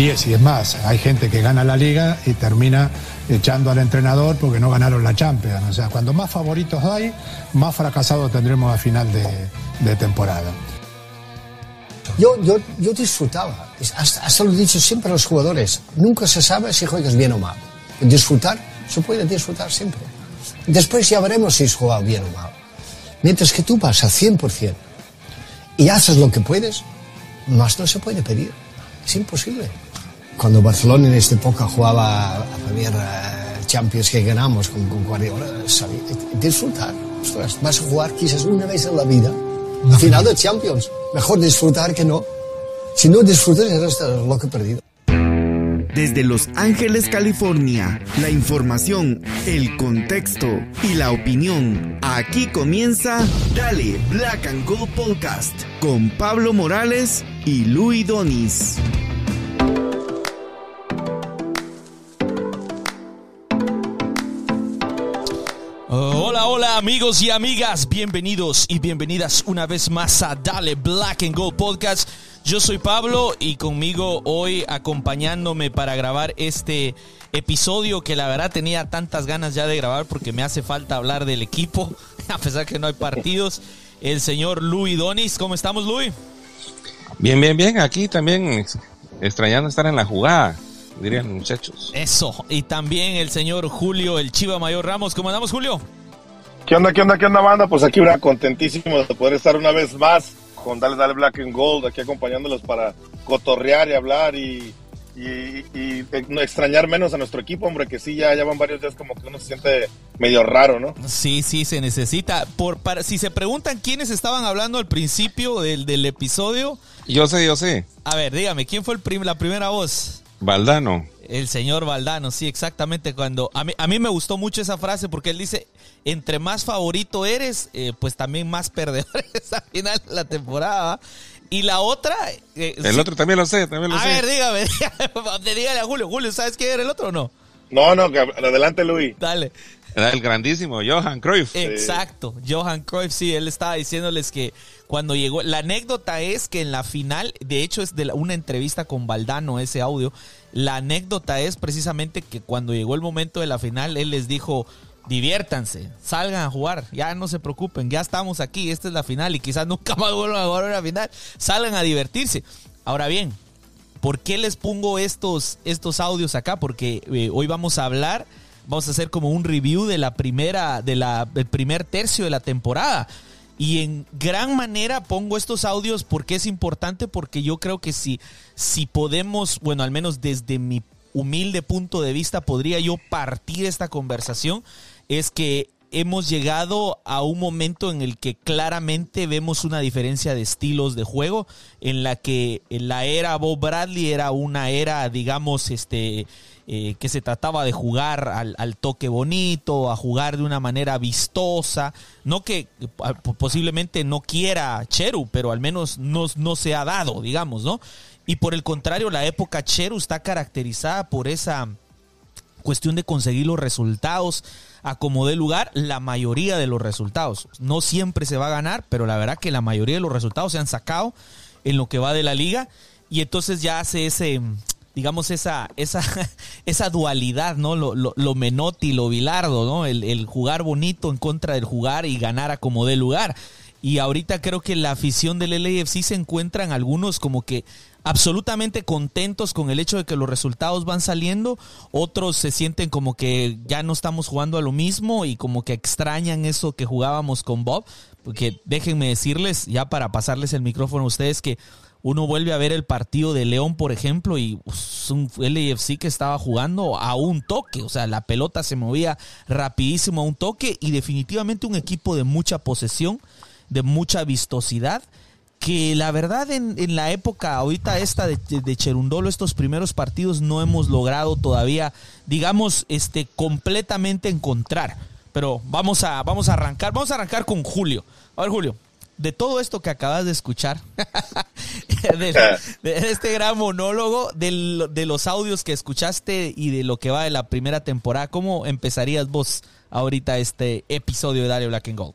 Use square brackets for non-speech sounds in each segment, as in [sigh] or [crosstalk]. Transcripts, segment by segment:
10 y es más, hay gente que gana la liga y termina echando al entrenador porque no ganaron la Champions. O sea, cuando más favoritos hay, más fracasados tendremos a final de, temporada. Yo, yo, yo disfrutaba, hasta, lo he dicho siempre a los jugadores, nunca se sabe si juegas bien o mal. Disfrutar, se puede disfrutar siempre. Después ya veremos si has jugado bien o mal. Mientras que tú vas al 100% y haces lo que puedes, más no se puede pedir. Es imposible. Cuando Barcelona en esta época jugaba a Premier eh, Champions que ganamos con, con Guardiola, disfrutar. vas a jugar quizás una vez en la vida, la final de Champions. Mejor disfrutar que no. Si no disfrutas, eres lo que perdido. Desde Los Ángeles, California, la información, el contexto y la opinión. Aquí comienza Dale Black and Gold Podcast con Pablo Morales y Luis Donis. Amigos y amigas, bienvenidos y bienvenidas una vez más a Dale Black and Gold Podcast. Yo soy Pablo y conmigo hoy acompañándome para grabar este episodio que la verdad tenía tantas ganas ya de grabar porque me hace falta hablar del equipo, [laughs] a pesar que no hay partidos. El señor Luis Donis, ¿cómo estamos Luis? Bien, bien, bien, aquí también extrañando estar en la jugada, dirían los muchachos. Eso, y también el señor Julio, el Chiva Mayor Ramos, ¿cómo andamos Julio? ¿Qué onda, qué onda, qué onda, banda? Pues aquí, contentísimo de poder estar una vez más con Dale Dale Black and Gold, aquí acompañándolos para cotorrear y hablar y, y, no extrañar menos a nuestro equipo, hombre, que sí, ya, ya van varios días como que uno se siente medio raro, ¿no? Sí, sí, se necesita. Por, para, si se preguntan quiénes estaban hablando al principio del, del episodio. Yo sé, yo sé. A ver, dígame, ¿quién fue el la primera voz? Valdano. El señor Valdano, sí, exactamente. Cuando a mí, a mí me gustó mucho esa frase porque él dice, entre más favorito eres, eh, pues también más perdedores [laughs] al final de la temporada. Y la otra... Eh, el otro también lo sé, también lo a sé. A ver, [laughs] dígame, dígale, a Julio. Julio, ¿sabes quién era el otro o no? No, no, adelante Luis. Dale. el grandísimo Johan Cruyff. Exacto, Johan Cruyff, sí, él estaba diciéndoles que cuando llegó, la anécdota es que en la final, de hecho es de una entrevista con Valdano ese audio, la anécdota es precisamente que cuando llegó el momento de la final, él les dijo, diviértanse, salgan a jugar, ya no se preocupen, ya estamos aquí, esta es la final y quizás [laughs] nunca más vuelvan a jugar una final, salgan a divertirse. Ahora bien, ¿por qué les pongo estos, estos audios acá? Porque eh, hoy vamos a hablar, vamos a hacer como un review de la primera, de la, del primer tercio de la temporada. Y en gran manera pongo estos audios porque es importante, porque yo creo que si, si podemos, bueno, al menos desde mi humilde punto de vista, podría yo partir esta conversación es que hemos llegado a un momento en el que claramente vemos una diferencia de estilos de juego, en la que la era Bob Bradley era una era, digamos, este, eh, que se trataba de jugar al, toque bonito, a jugar de una manera vistosa, no que posiblemente no quiera Cheru, pero al menos no, no se ha dado, digamos, ¿no? Y por el contrario, la época Cheru está caracterizada por esa cuestión de conseguir los resultados a como lugar la mayoría de los resultados. No siempre se va a ganar, pero la verdad que la mayoría de los resultados se han sacado en lo que va de la liga y entonces ya hace ese digamos esa esa [laughs] esa dualidad, ¿no? Lo, lo, lo menotti, lo bilardo, ¿no? El, el, jugar bonito en contra del jugar y ganar a como dé lugar. Y ahorita creo que la afición del LAFC se encuentran algunos como que absolutamente contentos con el hecho de que los resultados van saliendo, otros se sienten como que ya no estamos jugando a lo mismo y como que extrañan eso que jugábamos con Bob, porque déjenme decirles, ya para pasarles el micrófono a ustedes, que uno vuelve a ver el partido de León, por ejemplo, y es un LAFC que estaba jugando a un toque, o sea, la pelota se movía rapidísimo a un toque y definitivamente un equipo de mucha posesión, de mucha vistosidad que la verdad en, en, la época ahorita esta de, de, Cherundolo, estos primeros partidos no hemos logrado todavía, digamos, este, completamente encontrar. Pero vamos a, vamos a arrancar, vamos a arrancar con Julio. A ver, Julio, de todo esto que acabas de escuchar, [laughs] de, de, este gran monólogo, de, de los audios que escuchaste y de lo que va de la primera temporada, ¿cómo empezarías vos ahorita este episodio de Dario Black and Gold?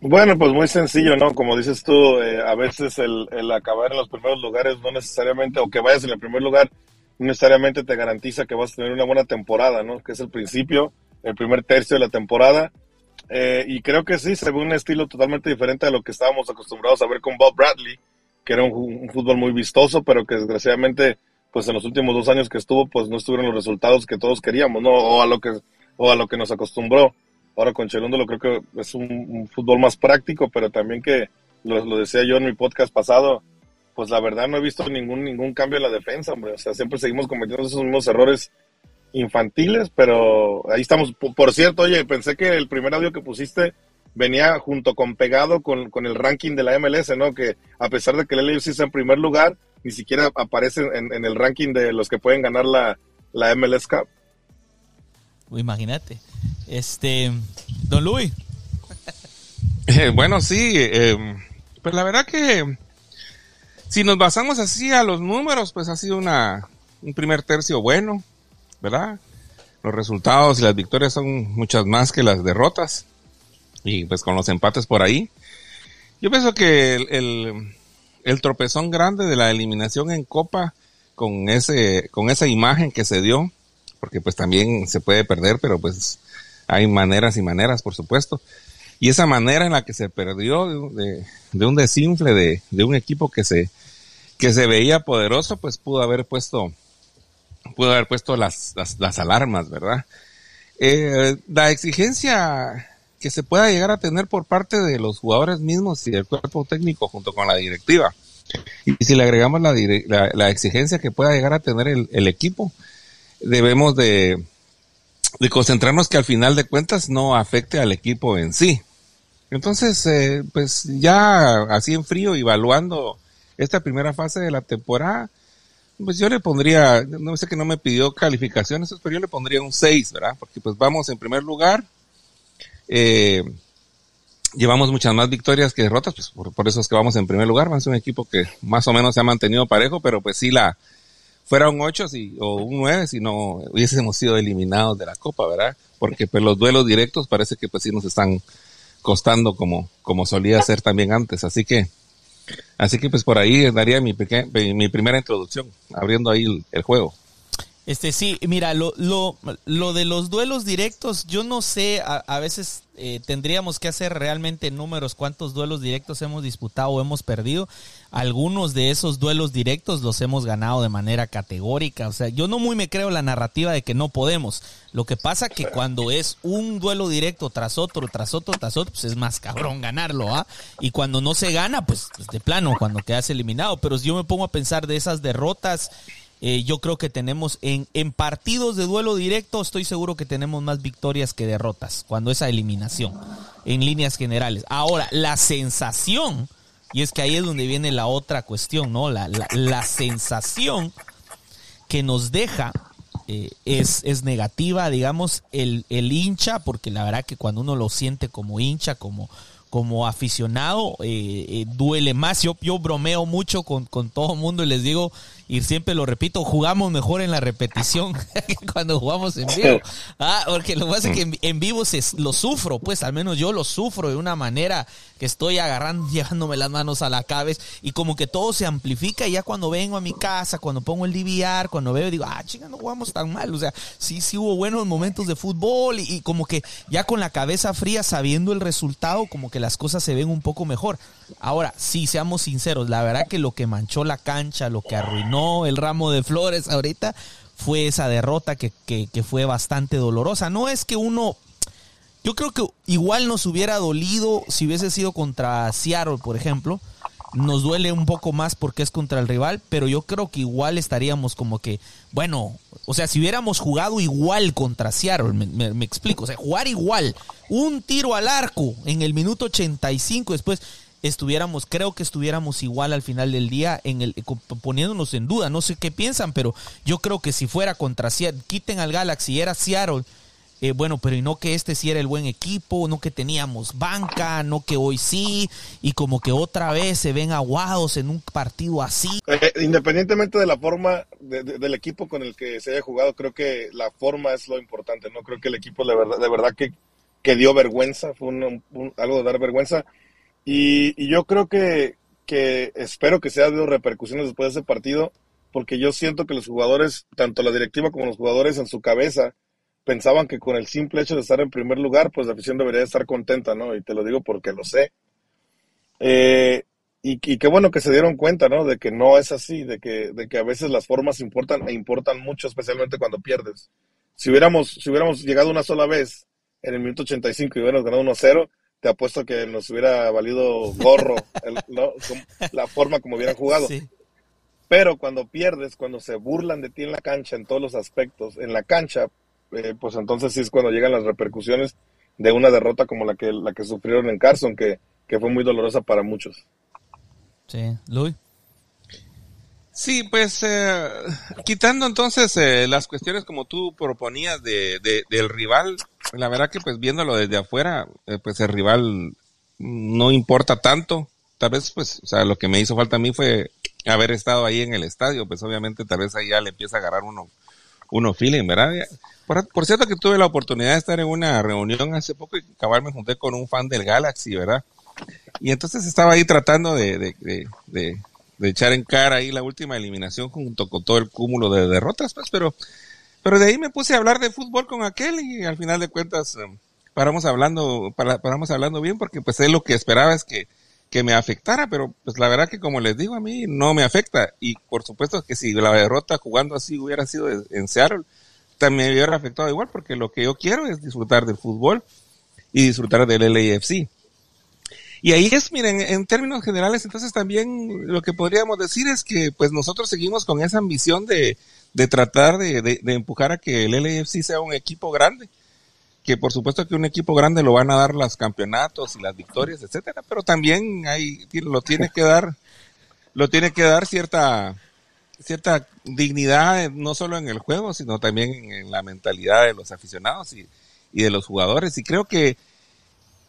Bueno, pues muy sencillo, ¿no? Como dices tú, eh, a veces el, el, acabar en los primeros lugares no necesariamente, o que vayas en el primer lugar, no necesariamente te garantiza que vas a tener una buena temporada, ¿no? Que es el principio, el primer tercio de la temporada. Eh, y creo que sí, se ve un estilo totalmente diferente a lo que estábamos acostumbrados a ver con Bob Bradley, que era un, fútbol muy vistoso, pero que desgraciadamente, pues en los últimos dos años que estuvo, pues no estuvieron los resultados que todos queríamos, ¿no? O a lo que, o a lo que nos acostumbró. Ahora con Chelundo lo creo que es un, fútbol más práctico, pero también que, lo, decía yo en mi podcast pasado, pues la verdad no he visto ningún, ningún cambio en la defensa, hombre. O sea, siempre seguimos cometiendo esos mismos errores infantiles, pero ahí estamos. Por cierto, oye, pensé que el primer audio que pusiste venía junto con pegado con, el ranking de la MLS, ¿no? Que a pesar de que el LAFC está en primer lugar, ni siquiera aparece en, el ranking de los que pueden ganar la, la MLS Cup. Imagínate. Este, don Luis. Eh, bueno, sí, eh, pues la verdad que si nos basamos así a los números, pues ha sido una, un primer tercio bueno, ¿verdad? Los resultados y las victorias son muchas más que las derrotas. Y pues con los empates por ahí. Yo pienso que el, el, tropezón grande de la eliminación en Copa con ese, con esa imagen que se dio, porque pues también se puede perder, pero pues hay maneras y maneras, por supuesto. Y esa manera en la que se perdió de, de un desinfle de, un equipo que se, que se veía poderoso, pues pudo haber puesto, pudo haber puesto las, las, alarmas, ¿verdad? Eh, la exigencia que se pueda llegar a tener por parte de los jugadores mismos y del cuerpo técnico junto con la directiva. Y si le agregamos la, la, exigencia que pueda llegar a tener el equipo, debemos de, concentrarnos que al final de cuentas no afecte al equipo en sí. Entonces, eh, pues ya así en frío, evaluando esta primera fase de la temporada, pues yo le pondría, no sé que no me pidió calificaciones, pero yo le pondría un 6, ¿verdad? Porque pues vamos en primer lugar, eh, llevamos muchas más victorias que derrotas, pues por, eso es que vamos en primer lugar, a un equipo que más o menos se ha mantenido parejo, pero pues sí la, fuera un 8 si, o un 9 si no hubiésemos sido eliminados de la Copa, ¿verdad? Porque pues los duelos directos parece que pues sí nos están costando como, como solía ser también antes, así que Así que pues por ahí daría mi, mi primera introducción, abriendo ahí el, juego. Este sí, mira, lo, lo, lo, de los duelos directos, yo no sé, a, veces eh, tendríamos que hacer realmente números, cuántos duelos directos hemos disputado o hemos perdido. Algunos de esos duelos directos los hemos ganado de manera categórica. O sea, yo no muy me creo la narrativa de que no podemos. Lo que pasa que cuando es un duelo directo tras otro, tras otro, tras otro, pues es más cabrón ganarlo, ¿ah? Y cuando no se gana, pues, pues de plano, cuando quedas eliminado. Pero si yo me pongo a pensar de esas derrotas eh, yo creo que tenemos en, en partidos de duelo directo, estoy seguro que tenemos más victorias que derrotas cuando esa eliminación, en líneas generales. Ahora, la sensación, y es que ahí es donde viene la otra cuestión, ¿no? La, la, sensación que nos deja eh, es, es, negativa, digamos, el, el hincha, porque la verdad que cuando uno lo siente como hincha, como como aficionado eh, duele más. Yo, yo bromeo mucho con, con todo el mundo y les digo, y siempre lo repito, jugamos mejor en la repetición [laughs] que cuando jugamos en vivo. Ah, porque lo que pasa es que en, vivo se, lo sufro, pues al menos yo lo sufro de una manera que estoy agarrando, [laughs] llevándome las manos a la cabeza y como que todo se amplifica y ya cuando vengo a mi casa, cuando pongo el DVR, cuando veo, digo, ah, chinga, no jugamos tan mal. O sea, sí, sí hubo buenos momentos de fútbol y, y como que ya con la cabeza fría, sabiendo el resultado, como que las cosas se ven un poco mejor. Ahora, sí, seamos sinceros, la verdad que lo que manchó la cancha, lo que arruinó el ramo de flores ahorita, fue esa derrota que, fue bastante dolorosa. No es que uno yo creo que igual nos hubiera dolido si hubiese sido contra Seattle, por ejemplo. Nos duele un poco más porque es contra el rival, pero yo creo que igual estaríamos como que, bueno, o sea, si hubiéramos jugado igual contra Seattle, me, me explico, o sea, jugar igual, un tiro al arco en el minuto 85 después, estuviéramos, creo que estuviéramos igual al final del día en el poniéndonos en duda, no sé qué piensan, pero yo creo que si fuera contra Seattle, quiten al Galaxy era Seattle, eh, bueno, pero y no que este sí era el buen equipo, no que teníamos banca, no que hoy sí, y como que otra vez se ven aguados en un partido así. Eh, eh, independientemente de la forma del equipo con el que se haya jugado, creo que la forma es lo importante, ¿no? Creo que el equipo de verdad, de verdad que, que dio vergüenza, fue algo de dar vergüenza. Y, yo creo que, que espero que sea de repercusiones después de ese partido, porque yo siento que los jugadores, tanto la directiva como los jugadores en su cabeza, pensaban que con el simple hecho de estar en primer lugar, pues la afición debería estar contenta, ¿no? Y te lo digo porque lo sé. Eh, y, qué bueno que se dieron cuenta, ¿no? De que no es así, de que, de que a veces las formas importan e importan mucho, especialmente cuando pierdes. Si hubiéramos, si hubiéramos llegado una sola vez en el minuto 85 y hubiéramos ganado 1-0, te apuesto que nos hubiera valido gorro la forma como hubieran jugado. Pero cuando pierdes, cuando se burlan de ti en la cancha, en todos los aspectos, en la cancha, eh, pues entonces sí es cuando llegan las repercusiones de una derrota como la que, la que sufrieron en Carson, que, que fue muy dolorosa para muchos. Sí, Luis. Sí, pues eh, quitando entonces eh, las cuestiones como tú proponías de, del rival, la verdad que pues viéndolo desde afuera, pues el rival no importa tanto. Tal vez pues, o sea, lo que me hizo falta a mí fue haber estado ahí en el estadio, pues obviamente tal vez ahí ya le empieza a agarrar uno, uno feeling, ¿verdad? Por, cierto que tuve la oportunidad de estar en una reunión hace poco y acabar me junté con un fan del Galaxy, ¿verdad? Y entonces estaba ahí tratando de, echar en cara ahí la última eliminación junto con todo el cúmulo de derrotas, pues, pero, pero de ahí me puse a hablar de fútbol con aquel y al final de cuentas em, paramos hablando, paramos hablando bien porque pues él lo que esperaba es que, que me afectara, pero pues la verdad que como les digo a mí no me afecta y por supuesto que si la derrota jugando así hubiera sido en Seattle, también me hubiera afectado igual, porque lo que yo quiero es disfrutar del fútbol y disfrutar del LAFC. Y ahí es, miren, en términos generales, entonces también lo que podríamos decir es que pues nosotros seguimos con esa ambición de, de tratar de, de, empujar a que el LAFC sea un equipo grande, que por supuesto que un equipo grande lo van a dar los campeonatos y las victorias, etcétera, pero también hay, lo tiene que dar, lo tiene que dar cierta, cierta dignidad, no solo en el juego, sino también en la mentalidad de los aficionados y, de los jugadores. Y creo que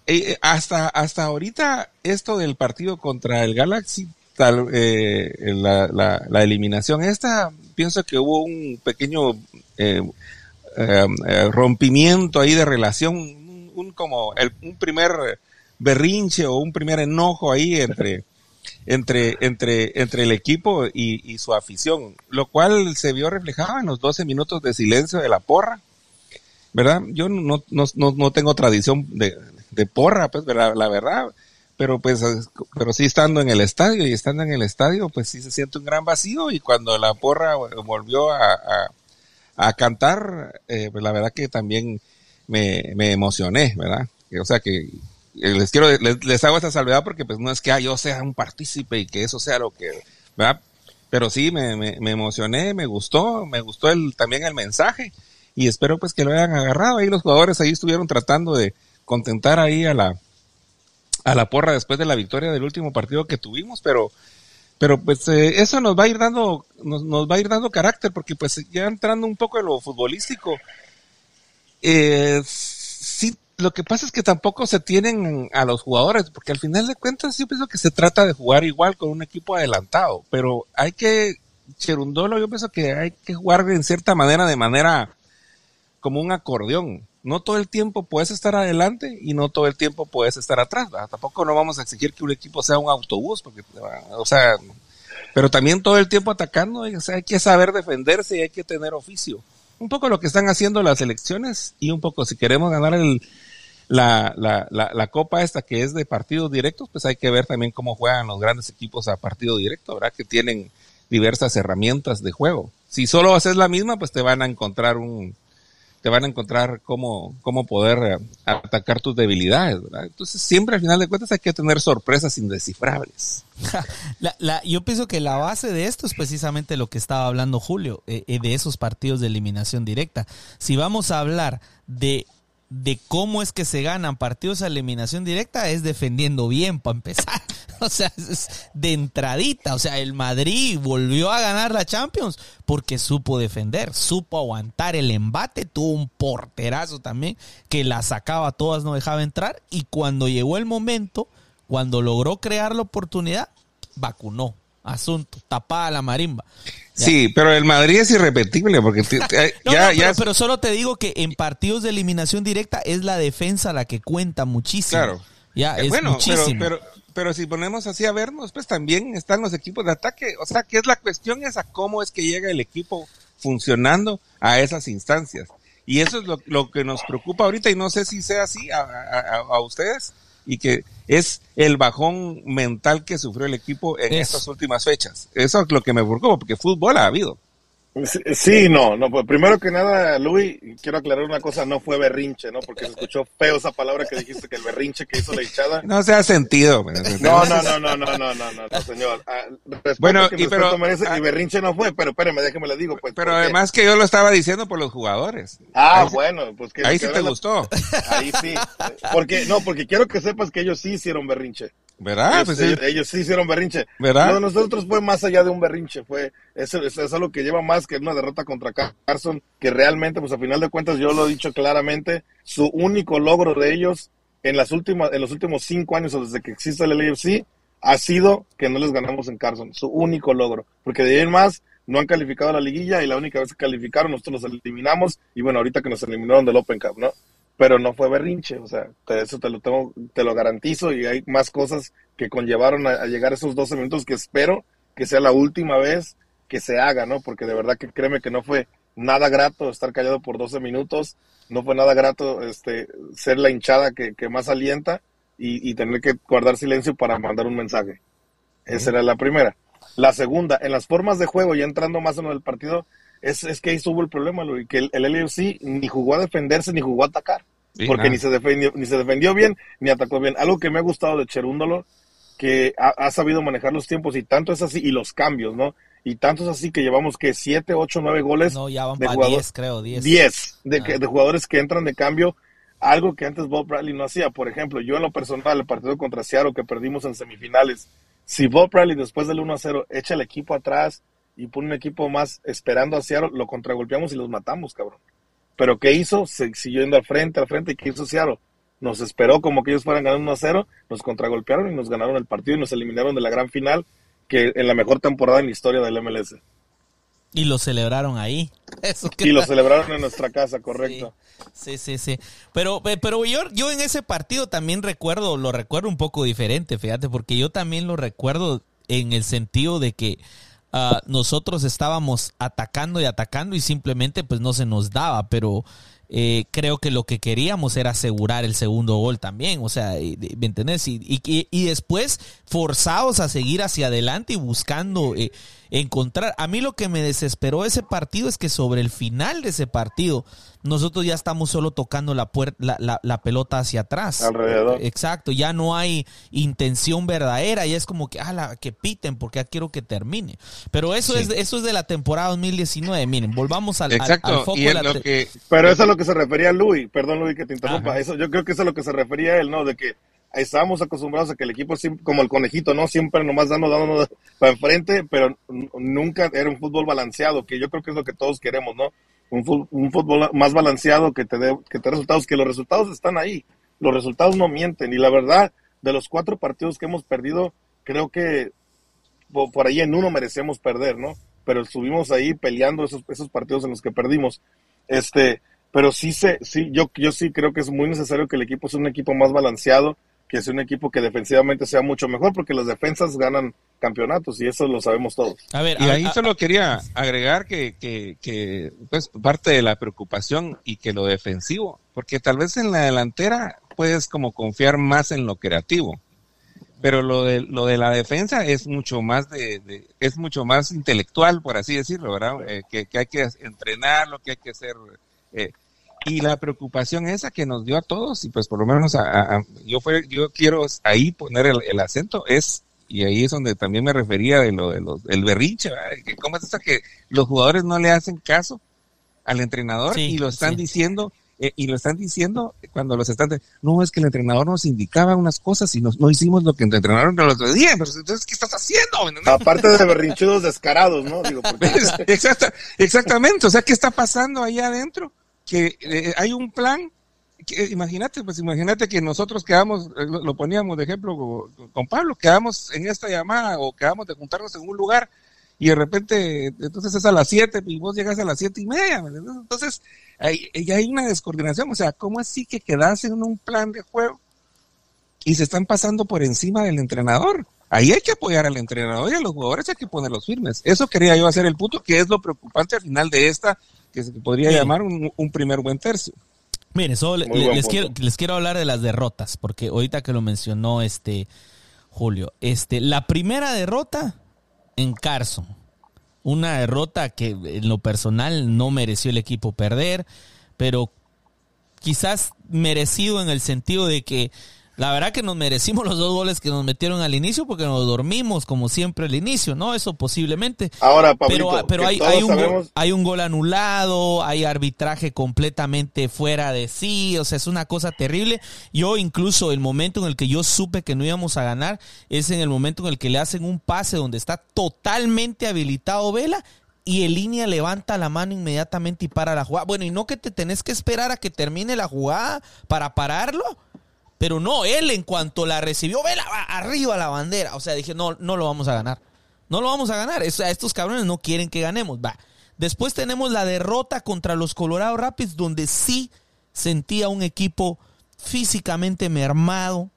eh, eh, hasta, hasta ahorita esto del partido contra el Galaxy, tal, eh, la, la, eliminación esta, pienso que hubo un pequeño rompimiento ahí de relación, un, como el, un primer berrinche o un primer enojo ahí entre entre, entre, entre el equipo y, su afición, lo cual se vio reflejado en los 12 minutos de silencio de la porra, ¿verdad? Yo no, no, no, tengo tradición de, de porra, pues, la verdad, pero pues, pero sí estando en el estadio y estando en el estadio, pues sí se siente un gran vacío y cuando la porra volvió a, a, cantar, eh, pues la verdad que también me, me emocioné, ¿verdad? O sea que eh, les quiero, les, hago esta salvedad porque pues no es que yo sea un partícipe y que eso sea lo que, ¿verdad? Pero sí, me, me, emocioné, me gustó, me gustó el, también el mensaje y espero pues que lo hayan agarrado. Ahí los jugadores ahí estuvieron tratando de contentar ahí a la, a la porra después de la victoria del último partido que tuvimos, pero, pero pues eh, eso nos va a ir dando, nos, nos va a ir dando carácter porque pues ya entrando un poco en lo futbolístico, eh, sí lo que pasa es que tampoco se tienen a los jugadores, porque al final de cuentas yo pienso que se trata de jugar igual con un equipo adelantado, pero hay que, Cherundolo, yo pienso que hay que jugar en cierta manera, de manera como un acordeón. No todo el tiempo puedes estar adelante y no todo el tiempo puedes estar atrás. Tampoco no vamos a exigir que un equipo sea un autobús, porque, o sea, pero también todo el tiempo atacando, hay que saber defenderse y hay que tener oficio. Un poco lo que están haciendo las elecciones y un poco si queremos ganar el, la, la, la, copa esta que es de partidos directos, pues hay que ver también cómo juegan los grandes equipos a partido directo, ¿verdad? Que tienen diversas herramientas de juego. Si solo haces la misma, pues te van a encontrar un, te van a encontrar cómo, cómo poder eh, atacar tus debilidades, ¿verdad? Entonces siempre al final de cuentas hay que tener sorpresas indescifrables. [laughs] la, la, yo pienso que la base de esto es precisamente lo que estaba hablando Julio, eh, eh, de esos partidos de eliminación directa. Si vamos a hablar de de cómo es que se ganan partidos a eliminación directa es defendiendo bien para empezar. [laughs] O sea, es de entradita. O sea, el Madrid volvió a ganar la Champions porque supo defender, supo aguantar el embate, tuvo un porterazo también que la sacaba todas, no dejaba entrar. Y cuando llegó el momento, cuando logró crear la oportunidad, vacunó. Asunto, tapada la marimba. Sí, pero el Madrid es irrepetible porque [laughs] ya, ya pero, solo te digo que en partidos de eliminación directa es la defensa la que cuenta muchísimo. Claro. Ya, eh, es muchísimo. Pero, pero si ponemos así a vernos, pues también están los equipos de ataque. O sea, que es la cuestión esa, cómo es que llega el equipo funcionando a esas instancias. Y eso es lo, que nos preocupa ahorita y no sé si sea así a, a, ustedes y que es el bajón mental que sufrió el equipo en estas últimas fechas. Eso es lo que me preocupa porque fútbol ha habido. Sí, no, no, pues primero que nada, Luis, quiero aclarar una cosa, no fue berrinche, ¿no? Porque se escuchó feo esa palabra que dijiste, que el berrinche que hizo la hinchada. No se ha sentido. No, no, no, no, no, no, no, no, señor. Ah, bueno, y, pero, ah, y berrinche no fue, pero espéreme, déjeme le digo, pues. Pero además que yo lo estaba diciendo por los jugadores. Ah, bueno, pues que. Ahí sí te gustó. Ahí sí. Porque, no, porque quiero que sepas que ellos sí hicieron berrinche. ¿Verdad? Pues ellos, sí hicieron berrinche. ¿Verdad? No, nosotros fue más allá de un berrinche, fue, eso, es algo que lleva más que una derrota contra Carson, que realmente, pues a final de cuentas, yo lo he dicho claramente, su único logro de ellos en las últimas, en los últimos cinco años o desde que existe el LAFC, ha sido que no les ganamos en Carson, su único logro, porque de ahí en más no han calificado a la liguilla y la única vez que calificaron nosotros los eliminamos y bueno, ahorita que nos eliminaron del Open Cup, ¿no? Pero no fue berrinche, o sea, eso te lo tengo, te lo garantizo y hay más cosas que conllevaron a, llegar a esos 12 minutos que espero que sea la última vez que se haga, ¿no? Porque de verdad que créeme que no fue nada grato estar callado por 12 minutos, no fue nada grato este ser la hinchada que, más alienta y, tener que guardar silencio para mandar un mensaje. Esa era la primera. La segunda, en las formas de juego, ya entrando más en el partido, es, es que ahí estuvo el problema, que el, el LFC ni jugó a defenderse ni jugó a atacar. porque ni se, defendió, ni se defendió bien ni atacó bien. Algo que me ha gustado de Cherúndolo, que ha, sabido manejar los tiempos y tanto es así, y los cambios, ¿no? Y tanto es así que llevamos que 7, 8, 9 goles. No, ya van para 10, creo, 10. 10 de, ah. de jugadores que entran de cambio, algo que antes Bob Bradley no hacía. Por ejemplo, yo en lo personal, el partido contra Seattle que perdimos en semifinales, si Bob Bradley después del 1 a 0 echa el equipo atrás, y pone un equipo más esperando a Seattle, lo contragolpeamos y los matamos, cabrón. Pero ¿qué hizo? Se siguió yendo al frente, al frente, ¿y qué hizo Seattle? Nos esperó como que ellos fueran ganando 1 a 0, nos contragolpearon y nos ganaron el partido y nos eliminaron de la gran final, que en la mejor temporada en la historia del MLS. Y lo celebraron ahí. [laughs] Y lo celebraron en nuestra casa, correcto. Sí, sí, sí. Pero, pero yo, yo en ese partido también recuerdo, lo recuerdo un poco diferente, fíjate, porque yo también lo recuerdo en el sentido de que Ah, nosotros estábamos atacando y atacando y simplemente pues no se nos daba, pero eh, creo que lo que queríamos era asegurar el segundo gol también, o sea, ¿me entendés? Y, y, y después forzados a seguir hacia adelante y buscando eh, encontrar. A mí lo que me desesperó ese partido es que sobre el final de ese partido nosotros ya estamos solo tocando la, la, la, pelota hacia atrás. Alrededor. Exacto, ya no hay intención verdadera, y es como que, ah, que piten porque ya quiero que termine. Pero eso, es, eso es de la temporada 2019, miren, volvamos al, Exacto, foco de la... que... Pero eso es lo que se refería a Luis, perdón Luis que te interrumpa, eso, yo creo que eso es lo que se refería a él, ¿no? De que estábamos acostumbrados a que el equipo, como el conejito, ¿no? Siempre nomás dando, dando para enfrente, pero nunca era un fútbol balanceado, que yo creo que es lo que todos queremos, ¿no? Un, fútbol, más balanceado que te dé que te resultados, que los resultados están ahí, los resultados no mienten, y la verdad, de los cuatro partidos que hemos perdido, creo que por ahí en uno merecemos perder, ¿no? Pero estuvimos ahí peleando esos, esos partidos en los que perdimos. Este, pero sí sé, sí, yo, yo sí creo que es muy necesario que el equipo sea un equipo más balanceado, que es un equipo que defensivamente sea mucho mejor, porque las defensas ganan campeonatos y eso lo sabemos todos. A ver, y ahí solo quería agregar que, que, que, pues, parte de la preocupación y que lo defensivo, porque tal vez en la delantera puedes como confiar más en lo creativo, pero lo de, lo de la defensa es mucho más de, es mucho más intelectual, por así decirlo, ¿verdad? Eh, que, que, hay que entrenarlo, que hay que ser eh, y la preocupación esa que nos dio a todos, y pues por lo menos a, yo fue, yo quiero ahí poner el, acento, es, y ahí es donde también me refería de lo de los, el berrinche, que cómo es eso que los jugadores no le hacen caso al entrenador y lo están diciendo, eh, y lo están diciendo cuando los están, no es que el entrenador nos indicaba unas cosas y no hicimos lo que el entrenador nos otro día, pero entonces, ¿qué estás haciendo? Aparte de berrinchudos descarados, ¿no? Digo, [laughs] exactamente, o sea, ¿qué está pasando ahí adentro? Que eh, hay un plan que, imagínate, pues imagínate que nosotros quedamos, eh, lo poníamos de ejemplo con Pablo, quedamos en esta llamada o quedamos de juntarnos en un lugar y de repente, entonces es a las 7 y vos llegas a las siete y media, entonces hay, hay una descoordinación, o sea, ¿cómo así que quedas en un plan de juego y se están pasando por encima del entrenador. Ahí hay que apoyar al entrenador y a los jugadores hay que ponerlos firmes. Eso quería yo hacer el punto, que es lo preocupante al final de esta, que se podría llamar un, primer buen tercio. Mire, solo les, quiero, les quiero hablar de las derrotas, porque ahorita que lo mencionó este Julio, este, la primera derrota en Carson, una derrota que en lo personal no mereció el equipo perder, pero quizás merecido en el sentido de que la verdad que nos merecimos los dos goles que nos metieron al inicio porque nos dormimos como siempre al inicio, ¿no? Eso posiblemente. Ahora, pero, pero hay, un gol, hay un gol anulado, hay arbitraje completamente fuera de sí, o sea, es una cosa terrible. Yo incluso el momento en el que yo supe que no íbamos a ganar es en el momento en el que le hacen un pase donde está totalmente habilitado Vela y el línea levanta la mano inmediatamente y para la jugada. Bueno, y no que te tenés que esperar a que termine la jugada para pararlo. Pero no, él en cuanto la recibió, ve arriba la bandera. O sea, dije, no, no lo vamos a ganar. No lo vamos a ganar. estos cabrones no quieren que ganemos. Va. Después tenemos la derrota contra los Colorado Rapids, donde sí sentía un equipo físicamente mermado,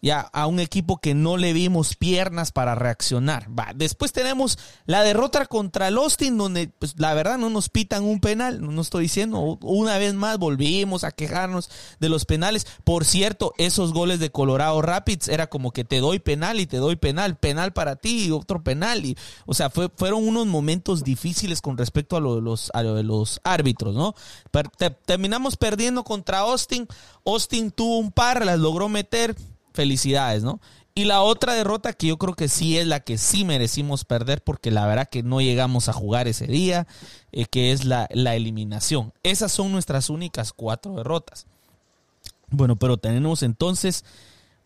ya a un equipo que no le vimos piernas para reaccionar. Después tenemos la derrota contra el Austin, donde pues, la verdad no nos pitan un penal, no, estoy diciendo, una vez más volvimos a quejarnos de los penales. Por cierto, esos goles de Colorado Rapids era como que te doy penal y te doy penal, penal para ti y otro penal. Y, o sea, fue, fueron unos momentos difíciles con respecto a lo de los árbitros, ¿no? terminamos perdiendo contra Austin. Austin tuvo un par, las logró meter felicidades, ¿no? Y la otra derrota que yo creo que sí es la que sí merecimos perder porque la verdad que no llegamos a jugar ese día, eh, que es la, la eliminación. Esas son nuestras únicas cuatro derrotas. Bueno, pero tenemos entonces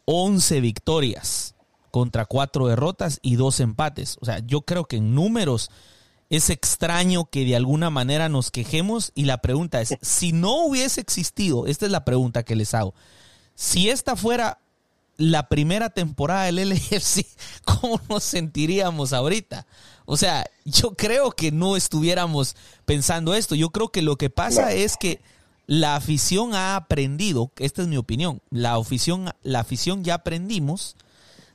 11 victorias contra cuatro derrotas y dos empates. O sea, yo creo que en números es extraño que de alguna manera nos quejemos y la pregunta es, si no hubiese existido, esta es la pregunta que les hago, si esta fuera la primera temporada del [laughs] LFC, ¿cómo nos sentiríamos ahorita? O sea, yo creo que no estuviéramos pensando esto. Yo creo que lo que pasa es que la afición ha aprendido, esta es mi opinión, la afición, la afición ya aprendimos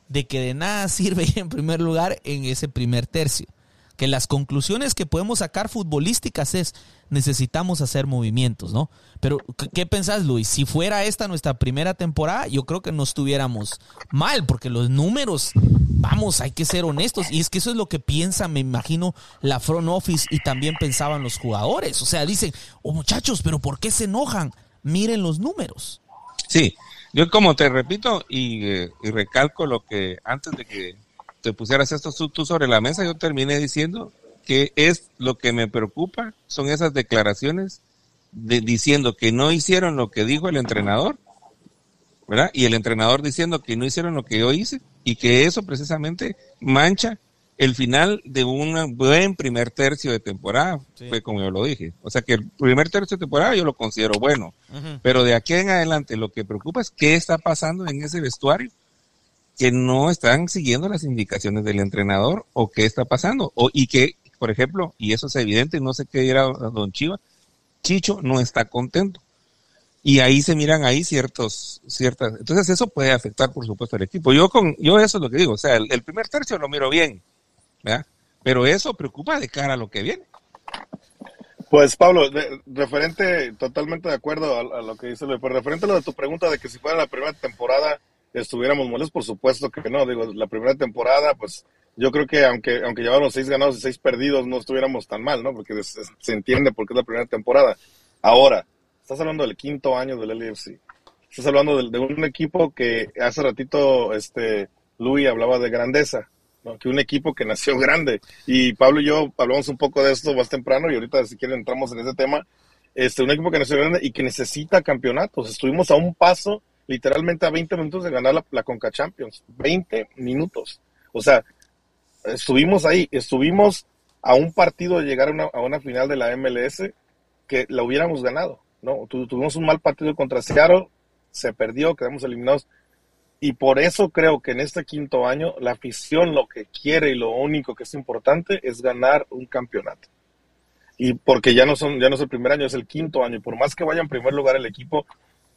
de que de nada sirve [laughs] en primer lugar en ese primer tercio que las conclusiones que podemos sacar futbolísticas es necesitamos hacer movimientos, ¿no? Pero, ¿qué pensás, Luis? Si fuera esta nuestra primera temporada, yo creo que no estuviéramos mal, porque los números, vamos, hay que ser honestos. Y es que eso es lo que piensa, me imagino, la front office y también pensaban los jugadores. O sea, dicen, oh muchachos, pero ¿por qué se enojan? Miren los números. Sí, yo como te repito y, eh, y recalco lo que antes de que te pusieras esto tú sobre la mesa, yo terminé diciendo que es lo que me preocupa, son esas declaraciones de, diciendo que no hicieron lo que dijo el entrenador, ¿verdad? Y el entrenador diciendo que no hicieron lo que yo hice y que eso precisamente mancha el final de un buen primer tercio de temporada, fue como yo lo dije. O sea que el primer tercio de temporada yo lo considero bueno, pero de aquí en adelante lo que preocupa es qué está pasando en ese vestuario que no están siguiendo las indicaciones del entrenador o qué está pasando. O, y que, por ejemplo, y eso es evidente, no sé qué dirá don Chiva, Chicho no está contento. Y ahí se miran ahí ciertos, ciertas, entonces eso puede afectar, por supuesto, al equipo. Yo con, yo eso es lo que digo, o sea, el, primer tercio lo miro bien, ¿verdad? Pero eso preocupa de cara a lo que viene. Pues Pablo, referente, totalmente de acuerdo a, lo que dice, pero referente a lo de tu pregunta de que si fuera la primera temporada, estuviéramos molestos, por supuesto que no. Digo, la primera temporada, pues yo creo que aunque, aunque lleváramos seis ganados y seis perdidos, no estuviéramos tan mal, ¿no? Porque se, entiende por qué es la primera temporada. Ahora, estás hablando del quinto año del LFC. Estás hablando de, un equipo que hace ratito, este, Luis hablaba de grandeza, ¿no? Que un equipo que nació [laughs] grande. Y Pablo y yo hablamos un poco de esto más temprano y ahorita si quieren entramos en ese tema. Este, un equipo que nació grande y que necesita campeonatos. Estuvimos a un paso literalmente a 20 minutos de ganar la, Conca Champions. 20 minutos. O sea, estuvimos ahí, estuvimos a un partido de llegar a una, a una final de la MLS que la hubiéramos ganado. ¿no? tuvimos un mal partido contra Seattle, se perdió, quedamos eliminados. Y por eso creo que en este quinto año la afición lo que quiere y lo único que es importante es ganar un campeonato. Y porque ya no son, ya no es el primer año, es el quinto año. Y por más que vaya en primer lugar el equipo,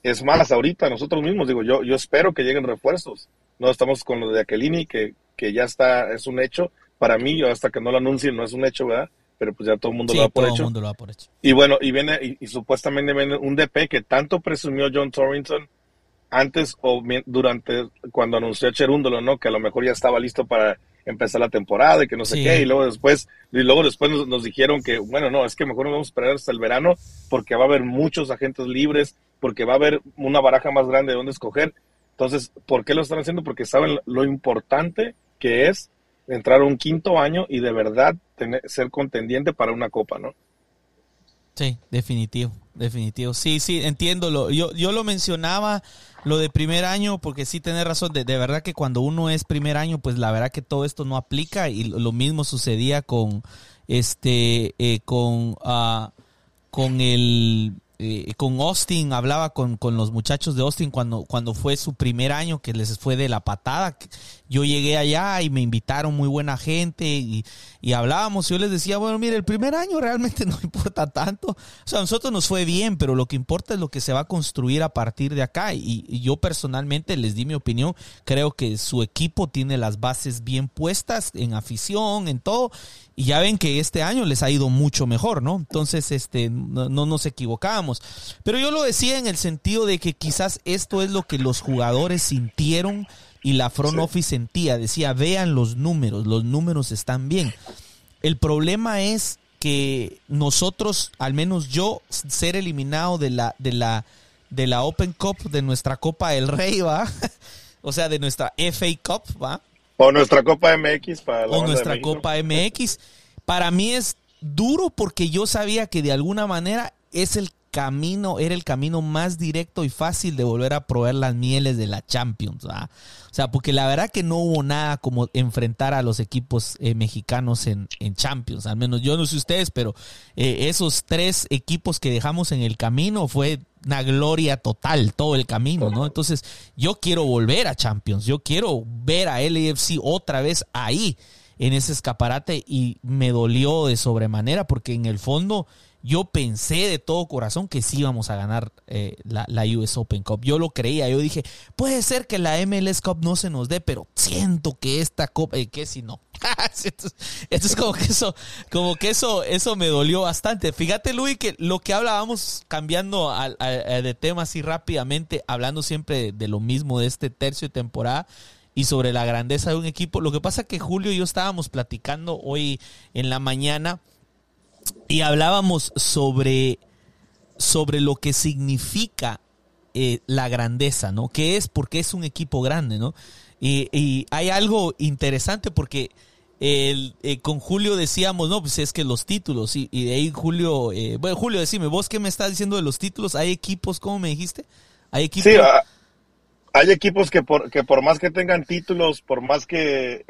Es más, ahorita nosotros mismos, digo, yo, yo espero que lleguen refuerzos. No estamos con lo de Aquelini, que, que ya está, es un hecho. Para mí, hasta que no lo anuncien, no es un hecho, ¿verdad? Pero pues ya todo el mundo, lo, da por hecho. mundo lo da por hecho. Y bueno, y viene, y, supuestamente viene un DP que tanto presumió John Torrington antes o durante, cuando anunció a Cherúndolo, ¿no? Que a lo mejor ya estaba listo para empezar la temporada y que no sé qué, y luego después, y luego después nos, dijeron que, bueno, no, es que mejor nos vamos a esperar hasta el verano porque va a haber muchos agentes libres, porque va a haber una baraja más grande de donde escoger. Entonces, ¿por qué lo están haciendo? Porque saben lo importante que es entrar a un quinto año y de verdad tener, ser contendiente para una copa, ¿no? Sí, definitivo, definitivo. Sí, sí, entiendo. Lo, yo, yo lo mencionaba lo de primer año porque sí tenés razón. De, de, verdad que cuando uno es primer año, pues la verdad que todo esto no aplica y lo mismo sucedía con este, eh, con, uh, con el eh, con Austin, hablaba con, con, los muchachos de Austin cuando, cuando fue su primer año que les fue de la patada. Yo llegué allá y me invitaron muy buena gente y, y hablábamos. Yo les decía, bueno, mire, el primer año realmente [laughs] no importa tanto. O sea, a nosotros nos fue bien, pero lo que importa es lo que se va a construir a partir de acá. Y, y yo personalmente les di mi opinión. Creo que su equipo tiene las bases bien puestas en afición, en todo y ya ven que este año les ha ido mucho mejor, ¿no? Entonces, este, no, nos equivocamos. Pero yo lo decía en el sentido de que quizás esto es lo que los jugadores sintieron y la front office sentía. Decía, vean los números, los números están bien. El problema es que nosotros, al menos yo, ser eliminado de la, de la, de la Open Cup, de nuestra Copa del Rey, ¿va? [laughs] o sea, de nuestra FA Cup, ¿va? O nuestra Copa MX para O nuestra Copa MX. Para mí es duro porque yo sabía que de alguna manera es el camino, era el camino más directo y fácil de volver a probar las mieles de la Champions. O sea, porque la verdad que no hubo nada como enfrentar a los equipos eh, mexicanos en, en, Champions. Al menos yo no sé ustedes, pero eh, esos tres equipos que dejamos en el camino fue una gloria total todo el camino, ¿no? Entonces, yo quiero volver a Champions, yo quiero ver a LAFC otra vez ahí en ese escaparate y me dolió de sobremanera porque en el fondo yo pensé de todo corazón que sí íbamos a ganar eh, la, US Open Cup. Yo lo creía, yo dije, puede ser que la MLS Cup no se nos dé, pero siento que esta Copa, eh, que si no. [laughs] esto, es como que eso, como que eso, eso me dolió bastante. Fíjate, Luis, que lo que hablábamos, cambiando de tema así rápidamente, hablando siempre de lo mismo de este tercio de temporada y sobre la grandeza de un equipo. Lo que pasa que Julio y yo estábamos platicando hoy en la mañana y hablábamos sobre, sobre lo que significa eh, la grandeza, ¿no? ¿Qué es? Porque es un equipo grande, ¿no? Y, hay algo interesante porque el, eh, con Julio decíamos, no, pues es que los títulos, y, de ahí Julio, eh, bueno, Julio, decime, vos qué me estás diciendo de los títulos, ¿hay equipos, cómo me dijiste? ¿Hay equipos? Sí, ah, hay equipos que por, que por más que tengan títulos, por más que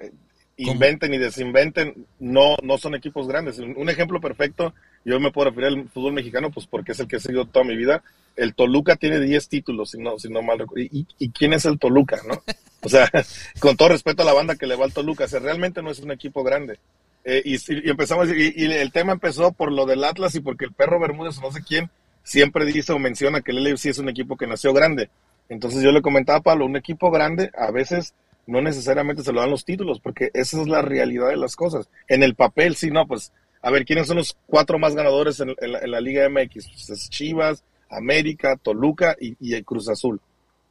inventen y desinventen, no, no son equipos grandes. Un ejemplo perfecto, yo me puedo referir al fútbol mexicano, pues porque es el que he seguido toda mi vida. El Toluca tiene 10 títulos, si no, si no mal recuerdo. ¿Y, quién es el Toluca, no? O sea, [laughs] con todo respeto a la banda que le va al Toluca, o realmente no es un equipo grande. Eh, y, empezamos, y, y, el tema empezó por lo del Atlas y porque el perro Bermúdez o no sé quién siempre dice o menciona que el LFC es un equipo que nació grande. Entonces yo le comentaba a Pablo, un equipo grande a veces no necesariamente se lo dan los títulos, porque esa es la realidad de las cosas. En el papel, sí, no, pues, a ver, ¿quiénes son los cuatro más ganadores en, la, Liga MX? Pues es Chivas, América, Toluca y, el Cruz Azul.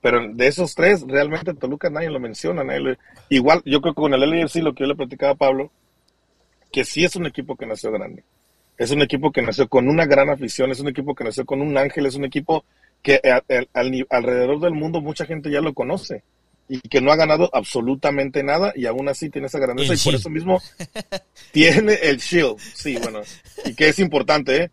Pero de esos tres, realmente Toluca nadie lo menciona. igual, yo creo que con el LFC, lo que yo le platicaba a Pablo, que sí es un equipo que nació grande. Es un equipo que nació con una gran afición, es un equipo que nació con un ángel, es un equipo que alrededor del mundo mucha gente ya lo conoce y que no ha ganado absolutamente nada y aún así tiene esa grandeza y por eso mismo [laughs] tiene el shield, sí, bueno, y que es importante, ¿eh?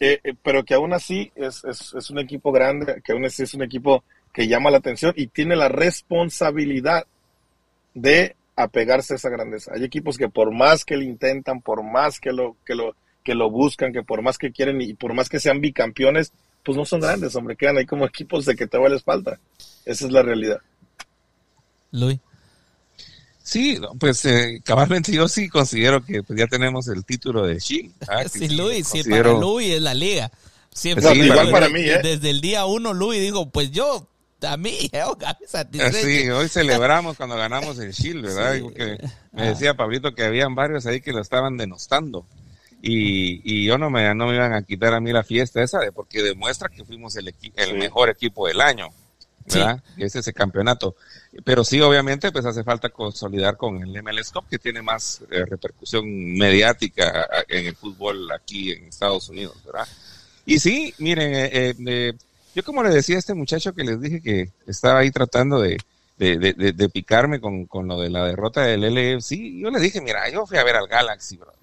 Eh, ¿eh? pero que aún así es, es, es, un equipo grande, que aún así es un equipo que llama la atención y tiene la responsabilidad de apegarse a esa grandeza. Hay equipos que por más que lo intentan, por más que lo, que lo, que lo buscan, que por más que quieren y por más que sean bicampeones, pues no son grandes, hombre, quedan ahí como equipos de que te va la espalda. Esa es la realidad. Luis. Sí, pues eh, cabalmente yo sí considero que pues, ya tenemos el título de Shi. ¿ah? [laughs] sí, Luis, sí, para Luis es la liga. Siempre. Igual desde- para mí, ¿eh? Desde el día uno, Luis dijo, pues yo, a mí, [laughs] yo. Sí, hoy celebramos cuando ganamos el Shield, ¿verdad? Sí. Me decía Pablito que habían varios ahí que lo estaban denostando. Y, y yo no me, no me iban a quitar a mí la fiesta esa, de- porque demuestra que fuimos el, el mejor equipo del año, ¿verdad? Ese es el campeonato. Pero sí, obviamente, pues hace falta consolidar con el MLS Cup, que tiene más eh, repercusión mediática en el fútbol aquí en Estados Unidos, ¿verdad? Y sí, miren, eh, eh, yo como le decía a este muchacho que les dije que estaba ahí tratando de, de, de- picarme con, con lo de la derrota del LFC, yo le dije, mira, yo fui a ver al Galaxy, brother.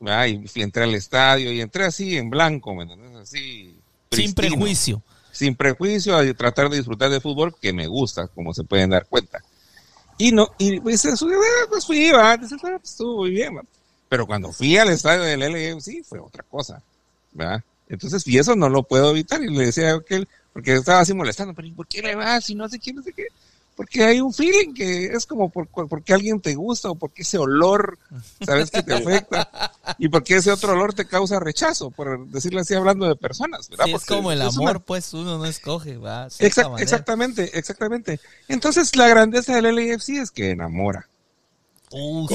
¿Verdad? Y fui, entré al estadio y entré así en blanco, ¿me entiendes? Así. Sin prejuicio. Sin prejuicio a tratar de disfrutar de fútbol que me gusta, como se pueden dar cuenta. Y no, y pues, pues fui, va, pues, estuvo muy bien, pero cuando fui al estadio del LFC fue otra cosa, ¿verdad? Entonces, y eso no lo puedo evitar, y le decía a aquel, porque estaba así molestando, pero ¿y por qué le vas? Y no sé qué, no sé qué. Porque hay un feeling que es como por, porque alguien te gusta o porque ese olor, sabes que te afecta y porque ese otro olor te causa rechazo, por decirlo así, hablando de personas, ¿verdad? Sí, es Porque como el es una- amor, pues uno no escoge, cierta Exact- exactamente, exactamente. Entonces la grandeza del LAFC es que enamora. Uh,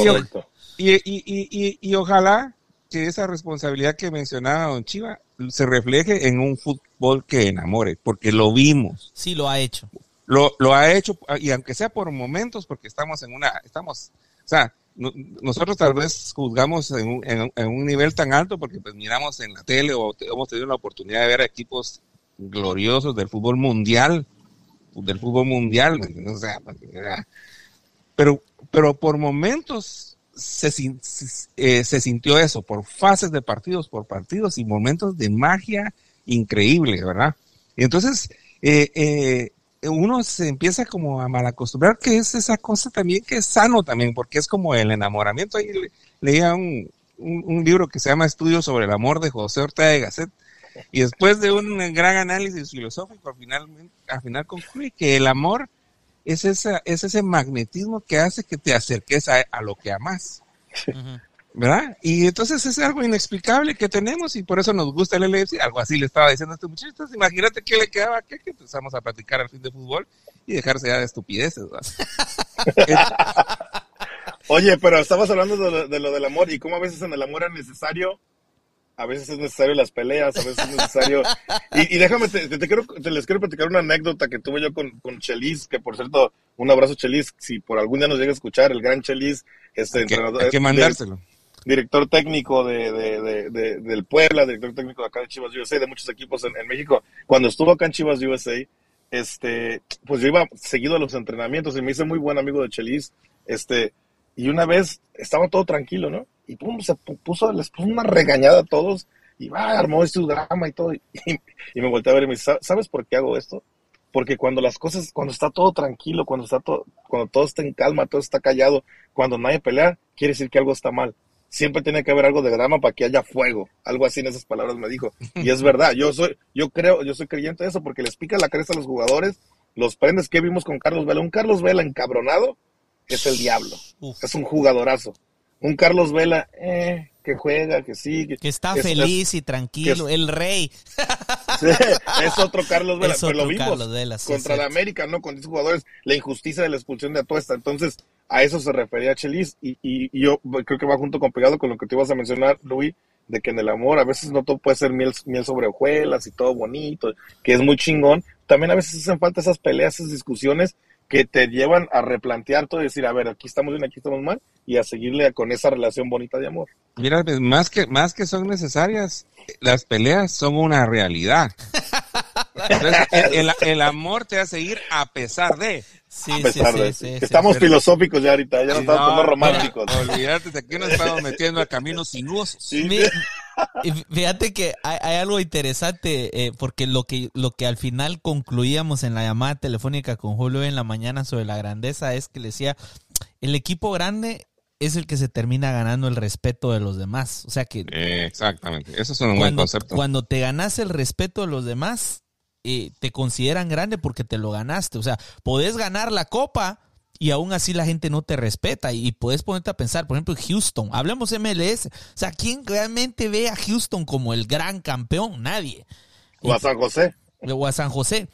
y, y, y, y ojalá que esa responsabilidad que mencionaba Don Chiva se refleje en un fútbol que enamore, porque lo vimos, sí lo ha hecho. Lo, ha hecho, y aunque sea por momentos, porque estamos en una, estamos, o sea, no- nosotros tal vez juzgamos en un, en, un- nivel tan alto porque pues miramos en la tele o hemos tenido la oportunidad de ver equipos gloriosos del fútbol mundial, del fútbol mundial, o sea, ah, pero, pero por momentos se, eh, se sintió eso, por fases de partidos, por partidos y momentos de magia increíble, ¿verdad? Entonces, eh, eh, uno se empieza como a malacostumbrar que es esa cosa también que es sano también, porque es como el enamoramiento. Ahí le- leía un, un, libro que se llama Estudios sobre el amor de José Ortega de Gasset, y después de un gran análisis filosófico, al final, al final concluye que el amor es, esa, es ese magnetismo que hace que te acerques a, a lo que amas. Ujú. ¿Verdad? Y entonces es algo inexplicable que tenemos y por eso nos gusta el LFC. Algo así le estaba diciendo a este muchacho. Entonces, imagínate qué le quedaba que empezamos a platicar al fin de fútbol y dejarse ya de estupideces. [laughs] Oye, pero estabas hablando de lo, de lo del amor y cómo a veces en el amor es necesario, a veces es necesario las peleas, a veces es necesario. Y, y déjame, te, quiero, te les quiero platicar una anécdota que tuve yo con, con Chelis, que por cierto, un abrazo Chelis, si por algún día nos llega a escuchar, el gran Chelis, este Hay que, entrenador, hay que de- mandárselo. Director técnico de, de, de- de- del Puebla, director técnico de acá de Chivas USA, de muchos equipos en, México. Cuando estuvo acá en Chivas USA, este, pues yo iba seguido a los entrenamientos y me hice muy buen amigo de Chelis, este, y una vez estaba todo tranquilo, ¿no? Y pum, se pu- puso, les puso una regañada a todos y va, armó este drama y todo. Y, me volteé a ver y me dice, "¿Sa- ¿sabes por qué hago esto? Porque cuando las cosas, cuando está todo tranquilo, cuando está todo, cuando todo está en calma, todo está callado, cuando nadie pelea, quiere decir que algo está mal. Siempre tiene que haber algo de drama para que haya fuego. Algo así en esas palabras me dijo. Y es verdad, yo soy, yo creo, yo soy creyente de eso porque les pica la cresta a los jugadores, los prendes que vimos con Carlos Vela. Un Carlos Vela encabronado es el diablo. Uf. Es un jugadorazo. Un Carlos Vela, eh, que juega, que sí, que, Que está es- feliz y tranquilo, el rey. [laughs] Sí, es otro Carlos Vela, Es pero lo otro vimos Carlos Vela, sí, contra la. América, ¿no? Con 10 jugadores, la injusticia de la expulsión de Atuesta. Entonces, a eso se refería Chelis y, y, y yo creo que va junto con pegado con lo que te ibas a mencionar, Luis, de que en el amor a veces no todo puede ser miel, miel sobre hojuelas y todo bonito, que es muy chingón. También a veces hacen falta esas peleas, esas discusiones que te llevan a replantear todo y decir, a ver, aquí estamos bien, aquí estamos mal, y a seguirle con esa relación bonita de amor. Mira, pues, más que, más que son necesarias, las peleas son una realidad. Entonces, el, amor te hace ir a pesar de. Sí, A pesar sí, de sí, que sí. estamos filosóficos ya ahorita, ya no estamos No, como románticos. mira, Olvídate, de aquí nos estamos metiendo a caminos sinuosos. Sí, Mi- y fíjate que hay, hay algo interesante, eh, porque lo que, lo que al final concluíamos en la llamada telefónica con Julio en la mañana sobre la grandeza es que le decía, el equipo grande es el que se termina ganando el respeto de los demás. O sea que Eh, exactamente, eso es un buen cuando, concepto. cuando te ganas el respeto de los demás, eh, te consideran grande porque te lo ganaste. O sea, podés ganar la copa, y aún así la gente no te respeta y puedes ponerte a pensar, por ejemplo, Houston, hablemos MLS, o sea, ¿quién realmente ve a Houston como el gran campeón? Nadie. O a San José. O a San José.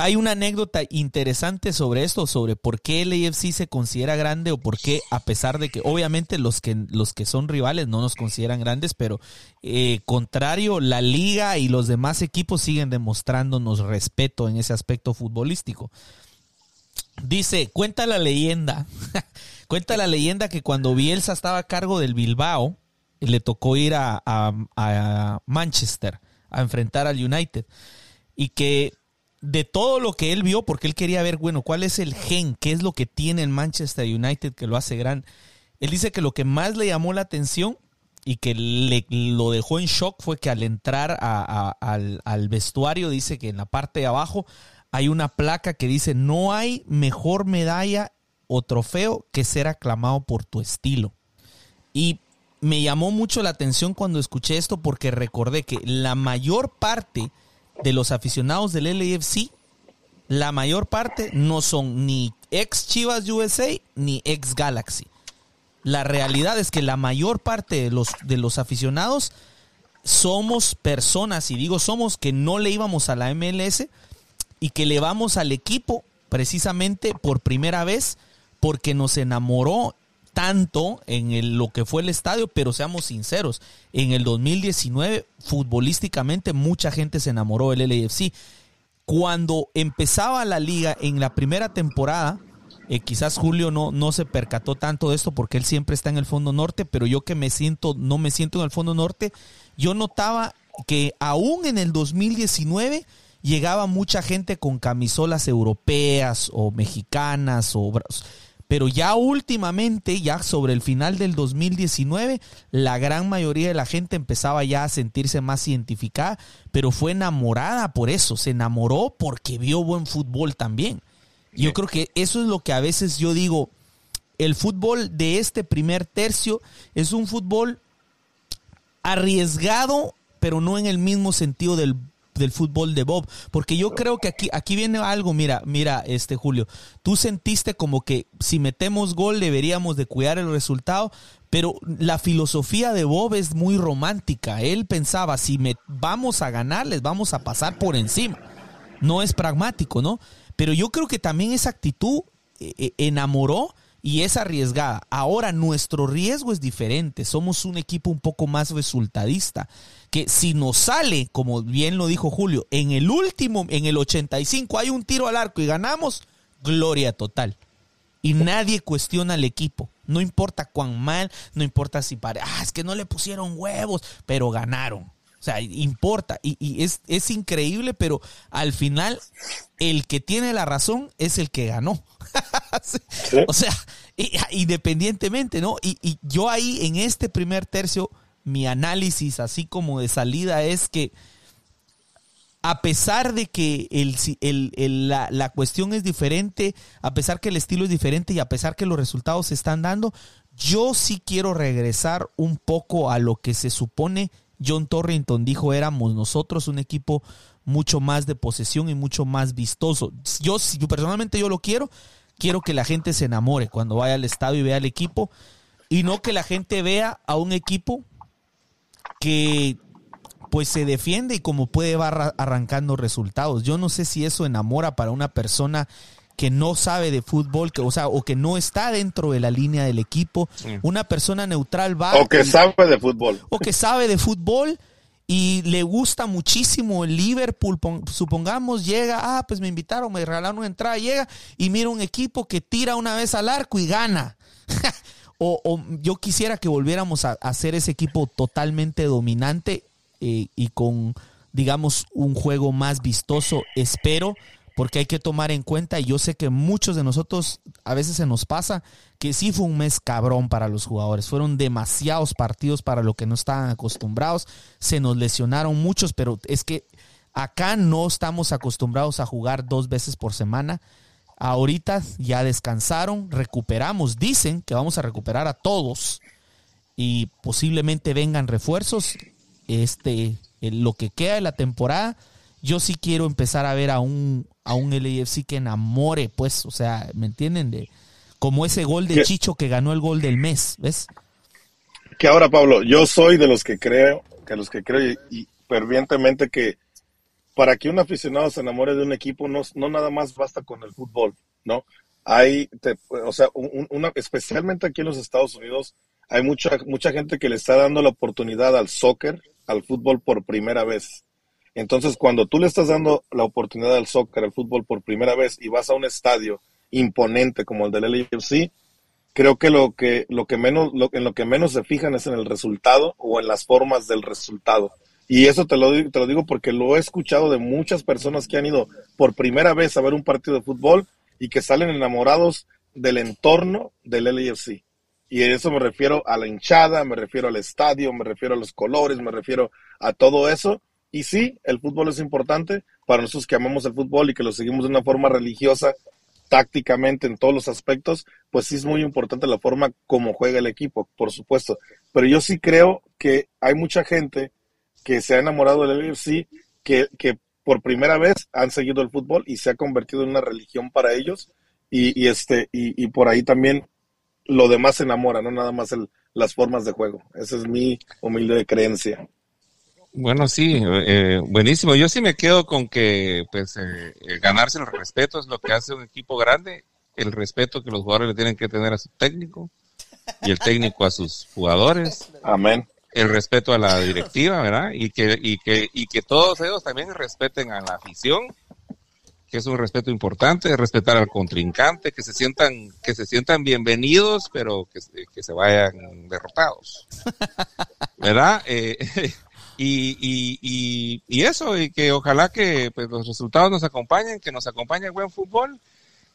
Hay una anécdota interesante sobre esto, sobre por qué el AFC se considera grande o por qué, a pesar de que obviamente los que, los que son rivales no nos consideran grandes, pero eh, contrario, la liga y los demás equipos siguen demostrándonos respeto en ese aspecto futbolístico. Dice, cuenta la leyenda, [laughs] cuenta la leyenda que cuando Bielsa estaba a cargo del Bilbao, le tocó ir a, a Manchester a enfrentar al United y que de todo lo que él vio, porque él quería ver, bueno, cuál es el gen, qué es lo que tiene el Manchester United que lo hace gran. Él dice que lo que más le llamó la atención y que le, lo dejó en shock fue que al entrar al, al, vestuario, dice que en la parte de abajo hay una placa que dice, no hay mejor medalla o trofeo que ser aclamado por tu estilo. Y me llamó mucho la atención cuando escuché esto porque recordé que la mayor parte de los aficionados del LAFC, la mayor parte no son ni ex Chivas USA ni ex Galaxy. La realidad es que la mayor parte de los, de los aficionados somos personas, y digo somos, que no le íbamos a la MLS y que le vamos al equipo precisamente por primera vez porque nos enamoró tanto en lo que fue el estadio, pero seamos sinceros, en el 2019 futbolísticamente mucha gente se enamoró del LAFC. Cuando empezaba la liga en la primera temporada, eh, quizás Julio no, no se percató tanto de esto porque él siempre está en el fondo norte, pero yo que me siento, no me siento en el fondo norte, yo notaba que aún en el 2019 llegaba mucha gente con camisolas europeas o mexicanas o pero ya últimamente, ya sobre el final del 2019, la gran mayoría de la gente empezaba ya a sentirse más identificada, pero fue enamorada por eso, se enamoró porque vio buen fútbol también. Yo creo que eso es lo que a veces yo digo, el fútbol de este primer tercio es un fútbol arriesgado, pero no en el mismo sentido del del fútbol de Bob, porque yo creo que aquí aquí viene algo, mira, mira, este Julio, tú sentiste como que si metemos gol deberíamos de cuidar el resultado, pero la filosofía de Bob es muy romántica. Él pensaba, si me, vamos a ganar, les vamos a pasar por encima. No es pragmático, ¿no? Pero yo creo que también esa actitud eh, eh, enamoró y es arriesgada. Ahora nuestro riesgo es diferente, somos un equipo un poco más resultadista, que si nos sale, como bien lo dijo Julio, en el último, en el 85 hay un tiro al arco y ganamos, gloria total. Y nadie cuestiona al equipo. No importa cuán mal, no importa si pare, ah, es que no le pusieron huevos, pero ganaron. O sea, importa. Y, y es, es increíble, pero al final el que tiene la razón es el que ganó. [laughs] O sea, independientemente, ¿no? Y, yo ahí en este primer tercio, mi análisis así como de salida es que a pesar de que el, la, la, cuestión es diferente, a pesar que el estilo es diferente y a pesar que los resultados se están dando, yo sí quiero regresar un poco a lo que se supone John Torrington dijo éramos nosotros un equipo mucho más de posesión y mucho más vistoso. Yo, yo personalmente yo lo quiero, quiero que la gente se enamore cuando vaya al estadio y vea al equipo y no que la gente vea a un equipo que pues se defiende y como puede va arrancando resultados. Yo no sé si eso enamora para una persona que no sabe de fútbol, que, o sea, o que no está dentro de la línea del equipo. Una persona neutral va. O que sabe de fútbol. O que sabe de fútbol y le gusta muchísimo el Liverpool, supongamos, llega, ah, pues me invitaron, me regalaron una entrada, llega y mira un equipo que tira una vez al arco y gana. [laughs] o, yo quisiera que volviéramos a, hacer ese equipo totalmente dominante eh, y con, digamos, un juego más vistoso, espero porque hay que tomar en cuenta, y yo sé que muchos de nosotros a veces se nos pasa, que sí fue un mes cabrón para los jugadores. Fueron demasiados partidos para lo que no estaban acostumbrados. Se nos lesionaron muchos, pero es que acá no estamos acostumbrados a jugar dos veces por semana. Ahorita ya descansaron, recuperamos. Dicen que vamos a recuperar a todos y posiblemente vengan refuerzos. Este, lo que queda de la temporada, yo sí quiero empezar a ver a un, a un LAFC que enamore, pues, o sea, ¿me entienden? De, como ese gol de Chicho que ganó el gol del mes, ¿ves? Que ahora, Pablo, yo soy de los que creo, que los que creo y, fervientemente que para que un aficionado se enamore de un equipo no, no nada más basta con el fútbol, ¿no? Hay, o sea, una, especialmente aquí en los Estados Unidos, hay mucha, mucha gente que le está dando la oportunidad al soccer, al fútbol por primera vez. Entonces, cuando tú le estás dando la oportunidad al soccer, al fútbol por primera vez y vas a un estadio imponente como el del LAFC, creo que lo que, lo que menos, lo, en lo que menos se fijan es en el resultado o en las formas del resultado. Y eso te lo, te lo digo porque lo he escuchado de muchas personas que han ido por primera vez a ver un partido de fútbol y que salen enamorados del entorno del LAFC. Y a eso me refiero a la hinchada, me refiero al estadio, me refiero a los colores, me refiero a todo eso. Y sí, el fútbol es importante para nosotros que amamos el fútbol y que lo seguimos de una forma religiosa, tácticamente en todos los aspectos, pues sí es muy importante la forma como juega el equipo, por supuesto. Pero yo sí creo que hay mucha gente que se ha enamorado del UFC, que, que por primera vez han seguido el fútbol y se ha convertido en una religión para ellos. Y, y este, y, y por ahí también lo demás se enamora, no nada más el, las formas de juego. Esa es mi humilde creencia. Bueno, sí, eh, buenísimo. Yo sí me quedo con que pues eh, ganarse el respeto es lo que hace un equipo grande, el respeto que los jugadores le tienen que tener a su técnico y el técnico a sus jugadores. Amén. El respeto a la directiva, ¿verdad? Y que, y que, y que todos ellos también respeten a la afición que es un respeto importante, respetar al contrincante, que se sientan, que se sientan bienvenidos, pero que, que se vayan derrotados. [laughs] ¿Verdad? Eh, [laughs] y, y, y, eso, y que ojalá que pues, los resultados nos acompañen, que nos acompañe el buen fútbol.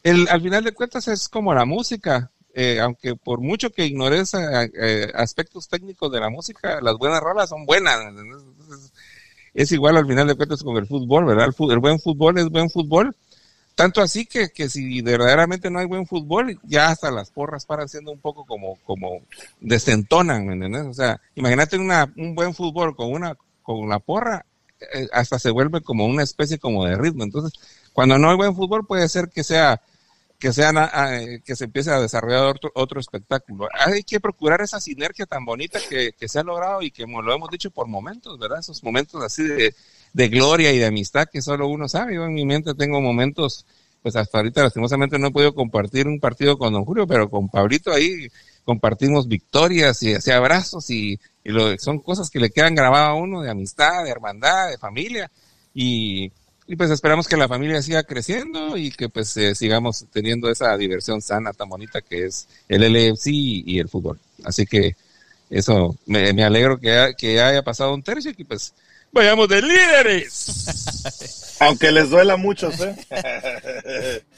El, al final de cuentas es como la música, eh, aunque por mucho que ignores eh, aspectos técnicos de la música, las buenas rolas son buenas es igual al final de cuentas con el fútbol, ¿verdad? El, buen fútbol es buen fútbol. Tanto así que, que si verdaderamente no hay buen fútbol, ya hasta las porras paran siendo un poco como, como desentonan, ¿me entiendes? O sea, imagínate una, un buen fútbol con una, con la porra, eh, hasta se vuelve como una especie como de ritmo. Entonces, cuando no hay buen fútbol puede ser que sea que, sean, que se empiece a desarrollar otro, espectáculo. Hay que procurar esa sinergia tan bonita que, se ha logrado y que lo hemos dicho por momentos, ¿verdad? Esos momentos así de, gloria y de amistad que solo uno sabe. Yo en mi mente tengo momentos, pues hasta ahorita lastimosamente no he podido compartir un partido con Don Julio, pero con Pablito ahí compartimos victorias y así abrazos y, son cosas que le quedan grabadas a uno de amistad, de hermandad, de familia. Y y pues esperamos que la familia siga creciendo y que pues eh, sigamos teniendo esa diversión sana tan bonita que es el LFC y, el fútbol. Así que eso, me, alegro que, que haya pasado un tercio y pues vayamos de líderes. [laughs] Aunque les duela mucho, ¿eh? [laughs]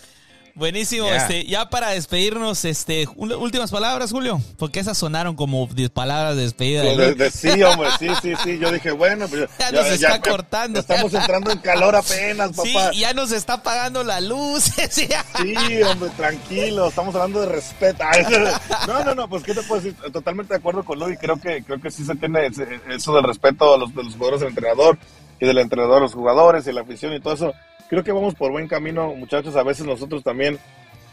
Buenísimo, este, ya para despedirnos, este, últimas palabras, Julio, porque esas sonaron como palabras de despedida. sí, hombre, sí, sí, sí, yo dije, bueno, pues, [laughs] ya, nos está cortando. Estamos entrando en calor apenas, papá. Sí, ya nos está apagando la luz. [laughs] sí, hombre, tranquilo, estamos hablando de respeto. No, no, no, pues qué te puedo decir, totalmente de acuerdo con Luis, creo que, creo que sí se tiene eso del respeto a los, de los jugadores del entrenador y del entrenador a los jugadores y la afición y todo eso creo que vamos por buen camino, muchachos. A veces nosotros también,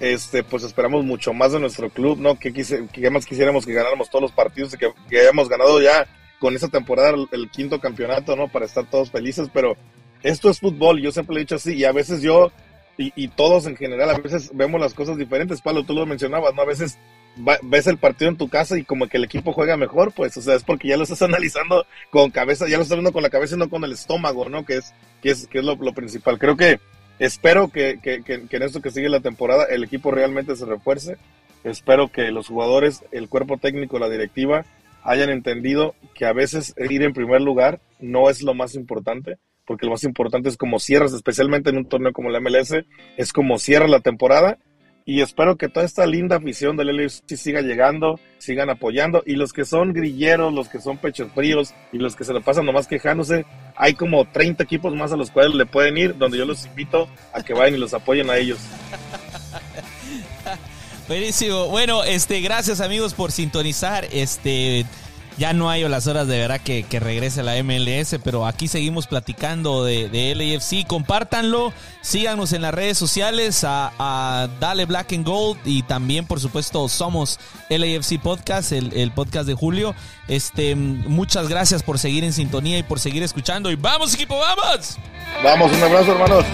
este, pues esperamos mucho más de nuestro club, ¿no? Que, quise, que más quisiéramos que ganáramos todos los partidos y que, hayamos ganado ya con esta temporada el, quinto campeonato, ¿no? Para estar todos felices, pero esto es fútbol, yo siempre lo he dicho así, y a veces yo, y, y todos en general, a veces vemos las cosas diferentes, Pablo, tú lo mencionabas, ¿no? A veces ves el partido en tu casa y como que el equipo juega mejor, pues, o sea, es porque ya lo estás analizando con cabeza, ya lo estás viendo con la cabeza y no con el estómago, ¿no? Que es, que es, que es lo, principal. Creo que espero que, que, que, en esto que sigue la temporada el equipo realmente se refuerce. Espero que los jugadores, el cuerpo técnico, la directiva hayan entendido que a veces ir en primer lugar no es lo más importante, porque lo más importante es como cierras, especialmente en un torneo como la MLS, es como cierra la temporada y espero que toda esta linda afición del LFC siga llegando, sigan apoyando y los que son grilleros, los que son pechos fríos y los que se le pasan nomás quejándose, hay como 30 equipos más a los cuales le pueden ir, donde yo los invito a que vayan y los apoyen a ellos. [laughs] Buenísimo. Bueno, este, gracias amigos por sintonizar. Este, ya no hay las horas de verdad que, que regrese la MLS, pero aquí seguimos platicando de, de LAFC. Compártanlo, síganos en las redes sociales a, a, Dale Black and Gold y también, por supuesto, somos LAFC Podcast, el, el podcast de Julio. Este, muchas gracias por seguir en sintonía y por seguir escuchando. Y vamos, equipo, vamos. Vamos, un abrazo, hermanos.